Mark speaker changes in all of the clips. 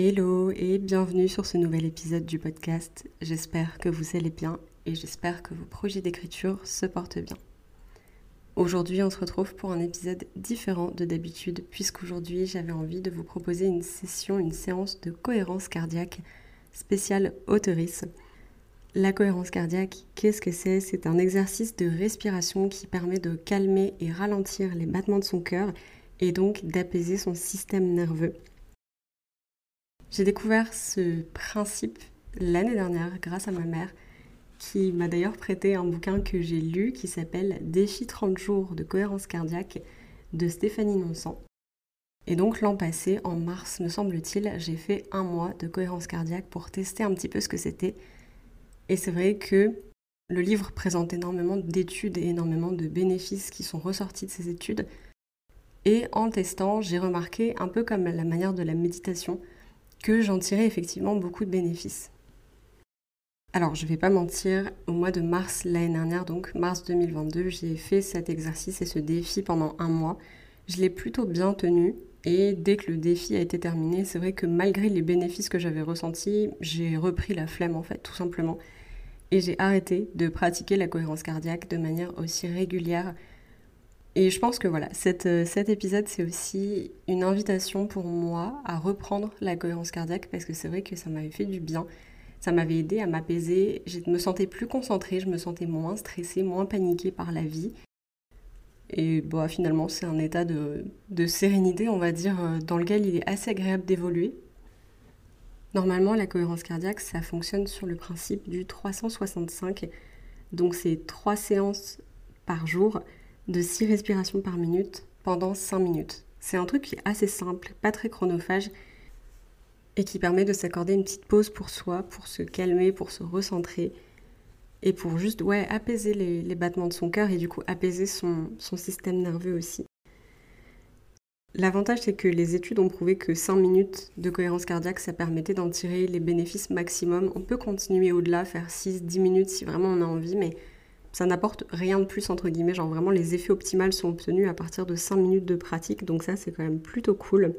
Speaker 1: Hello et bienvenue sur ce nouvel épisode du podcast. J'espère que vous allez bien et j'espère que vos projets d'écriture se portent bien. Aujourd'hui, on se retrouve pour un épisode différent de d'habitude puisqu'aujourd'hui, j'avais envie de vous proposer une session, une séance de cohérence cardiaque spéciale autorice. La cohérence cardiaque, qu'est-ce que c'est? C'est un exercice de respiration qui permet de calmer et ralentir les battements de son cœur et donc d'apaiser son système nerveux. J'ai découvert ce principe l'année dernière grâce à ma mère qui m'a d'ailleurs prêté un bouquin que j'ai lu qui s'appelle Défi 30 jours de cohérence cardiaque de Stéphanie Nonsan. Et donc l'an passé, en mars me semble-t-il, j'ai fait un mois de cohérence cardiaque pour tester un petit peu ce que c'était. Et c'est vrai que le livre présente énormément d'études et énormément de bénéfices qui sont ressortis de ces études. Et en testant, j'ai remarqué, un peu comme la manière de la méditation, que j'en tirais effectivement beaucoup de bénéfices. Alors, je ne vais pas mentir, au mois de mars l'année dernière, donc mars 2022, j'ai fait cet exercice et ce défi pendant un mois. Je l'ai plutôt bien tenu et dès que le défi a été terminé, c'est vrai que malgré les bénéfices que j'avais ressentis, j'ai repris la flemme en fait, tout simplement. Et j'ai arrêté de pratiquer la cohérence cardiaque de manière aussi régulière et je pense que voilà, euh, cet épisode, c'est aussi une invitation pour moi à reprendre la cohérence cardiaque parce que c'est vrai que ça m'avait fait du bien. Ça m'avait aidé à m'apaiser. Je me sentais plus concentrée, je me sentais moins stressée, moins paniquée par la vie. Et bon, finalement, c'est un état de, de, sérénité, on va dire, euh, dans lequel il est assez agréable d'évoluer. Normalement, la cohérence cardiaque, ça fonctionne sur le principe du 365. Donc, c'est trois séances par jour de 6 respirations par minute pendant 5 minutes. C'est un truc qui est assez simple, pas très chronophage et qui permet de s'accorder une petite pause pour soi, pour se calmer, pour se recentrer et pour juste ouais, apaiser les, battements de son cœur et du coup apaiser son, son système nerveux aussi. L'avantage, c'est que les études ont prouvé que 5 minutes de cohérence cardiaque, ça permettait d'en tirer les bénéfices maximum. On peut continuer au-delà, faire 6-10 minutes si vraiment on a envie, mais ça n'apporte rien de plus entre guillemets, genre vraiment les effets optimaux sont obtenus à partir de 5 minutes de pratique, donc ça c'est quand même plutôt cool.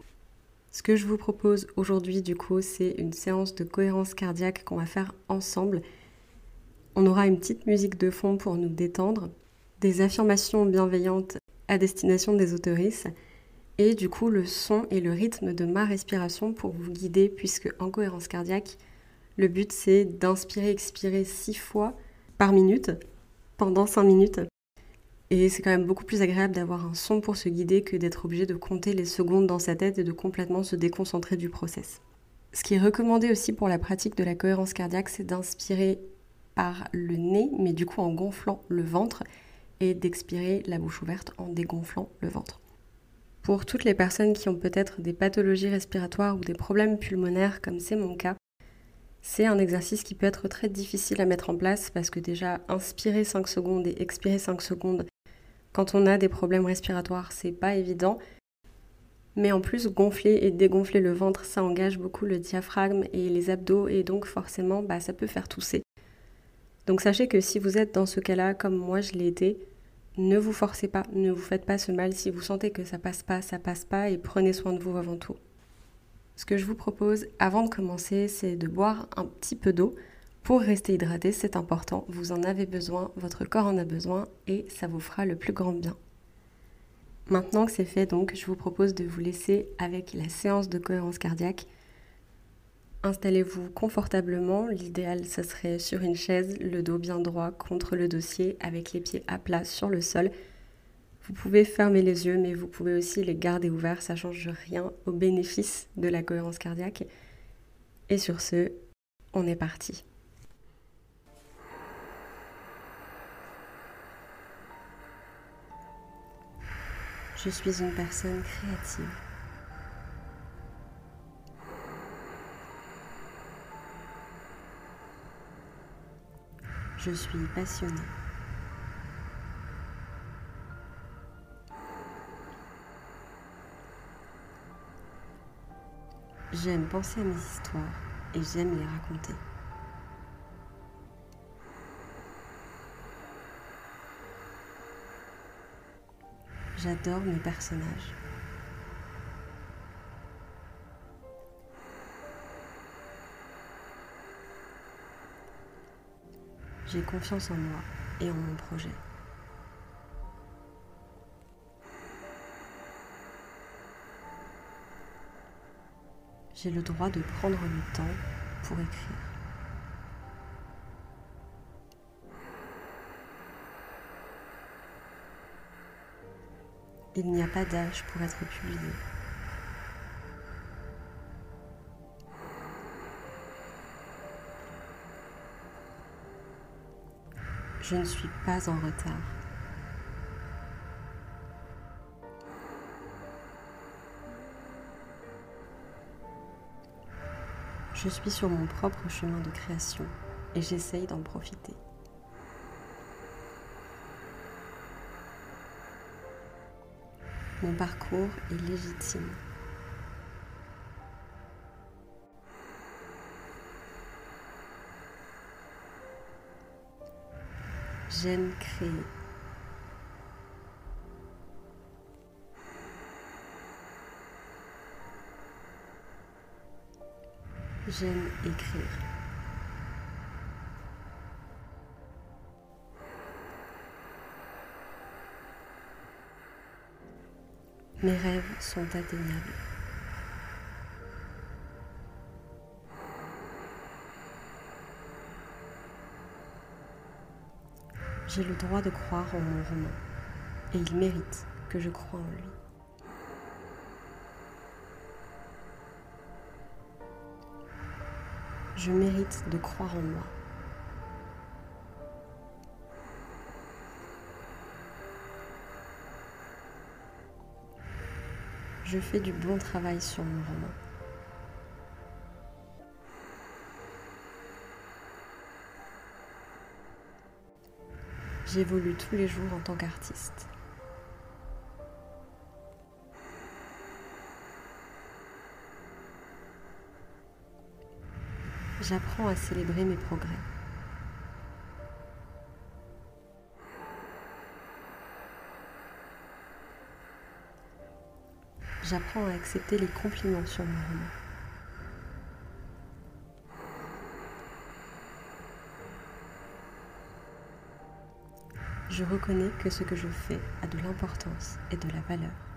Speaker 1: Ce que je vous propose aujourd'hui du coup c'est une séance de cohérence cardiaque qu'on va faire ensemble. On aura une petite musique de fond pour nous détendre, des affirmations bienveillantes à destination des autoristes et du coup le son et le rythme de ma respiration pour vous guider puisque en cohérence cardiaque le but c'est d'inspirer expirer 6 fois par minute pendant 5 minutes. Et c'est quand même beaucoup plus agréable d'avoir un son pour se guider que d'être obligé de compter les secondes dans sa tête et de complètement se déconcentrer du process. Ce qui est recommandé aussi pour la pratique de la cohérence cardiaque, c'est d'inspirer par le nez, mais du coup en gonflant le ventre, et d'expirer la bouche ouverte en dégonflant le ventre. Pour toutes les personnes qui ont peut-être des pathologies respiratoires ou des problèmes pulmonaires, comme c'est mon cas, c'est un exercice qui peut être très difficile à mettre en place parce que déjà inspirer 5 secondes et expirer 5 secondes quand on a des problèmes respiratoires, c'est pas évident. Mais en plus, gonfler et dégonfler le ventre, ça engage beaucoup le diaphragme et les abdos et donc forcément, bah, ça peut faire tousser. Donc sachez que si vous êtes dans ce cas-là, comme moi je l'ai été, ne vous forcez pas, ne vous faites pas ce mal. Si vous sentez que ça passe pas, ça passe pas et prenez soin de vous avant tout. Ce que je vous propose avant de commencer, c'est de boire un petit peu d'eau pour rester hydraté, c'est important, vous en avez besoin, votre corps en a besoin et ça vous fera le plus grand bien. Maintenant que c'est fait, donc, je vous propose de vous laisser avec la séance de cohérence cardiaque. Installez-vous confortablement, l'idéal ce serait sur une chaise, le dos bien droit contre le dossier avec les pieds à plat sur le sol vous pouvez fermer les yeux, mais vous pouvez aussi les garder ouverts, ça ne change rien au bénéfice de la cohérence cardiaque. Et sur ce, on est parti. Je suis une personne créative. Je suis passionnée. J'aime penser à mes histoires et j'aime les raconter. J'adore mes personnages. J'ai confiance en moi et en mon projet. J'ai le droit de prendre le temps pour écrire. Il n'y a pas d'âge pour être publié. Je ne suis pas en retard. Je suis sur mon propre chemin de création et j'essaye d'en profiter. Mon parcours est légitime. J'aime créer. J'aime écrire. Mes rêves sont atteignables. J'ai le droit de croire en mon roman et il mérite que je croie en lui. Je mérite de croire en moi. Je fais du bon travail sur mon roman. J'évolue tous les jours en tant qu'artiste. J'apprends à célébrer mes progrès. J'apprends à accepter les compliments sur mon roman. Je reconnais que ce que je fais a de l'importance et de la valeur.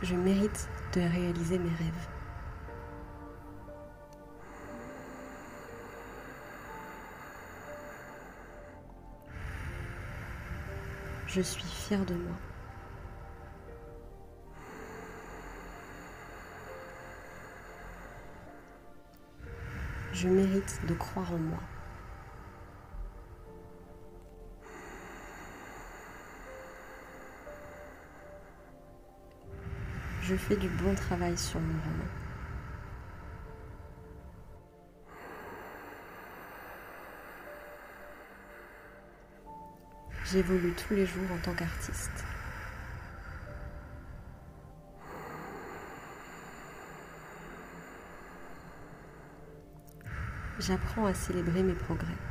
Speaker 1: Je mérite de réaliser mes rêves. Je suis fière de moi. Je mérite de croire en moi. Je fais du bon travail sur mon roman. J'évolue tous les jours en tant qu'artiste. J'apprends à célébrer mes progrès.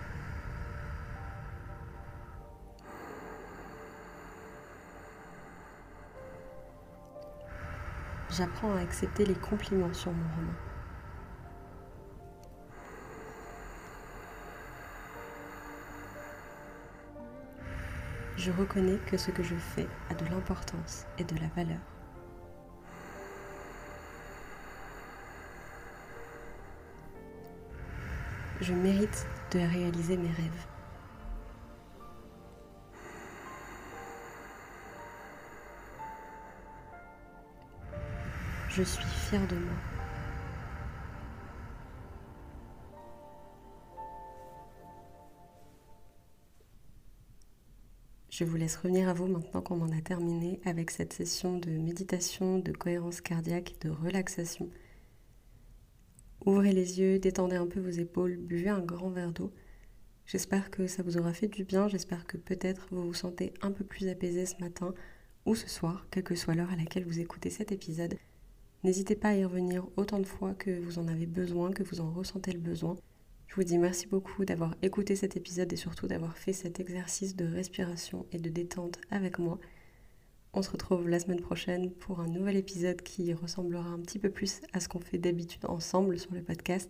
Speaker 1: J'apprends à accepter les compliments sur mon roman. Je reconnais que ce que je fais a de l'importance et de la valeur. Je mérite de réaliser mes rêves. Je suis fière de moi. Je vous laisse revenir à vous maintenant qu'on en a terminé avec cette session de méditation, de cohérence cardiaque, de relaxation. Ouvrez les yeux, détendez un peu vos épaules, buvez un grand verre d'eau. J'espère que ça vous aura fait du bien, j'espère que peut-être vous vous sentez un peu plus apaisé ce matin ou ce soir, quelle que soit l'heure à laquelle vous écoutez cet épisode. N'hésitez pas à y revenir autant de fois que vous en avez besoin, que vous en ressentez le besoin. Je vous dis merci beaucoup d'avoir écouté cet épisode et surtout d'avoir fait cet exercice de respiration et de détente avec moi. On se retrouve la semaine prochaine pour un nouvel épisode qui ressemblera un petit peu plus à ce qu'on fait d'habitude ensemble sur le podcast.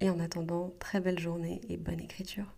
Speaker 1: Et en attendant, très belle journée et bonne écriture.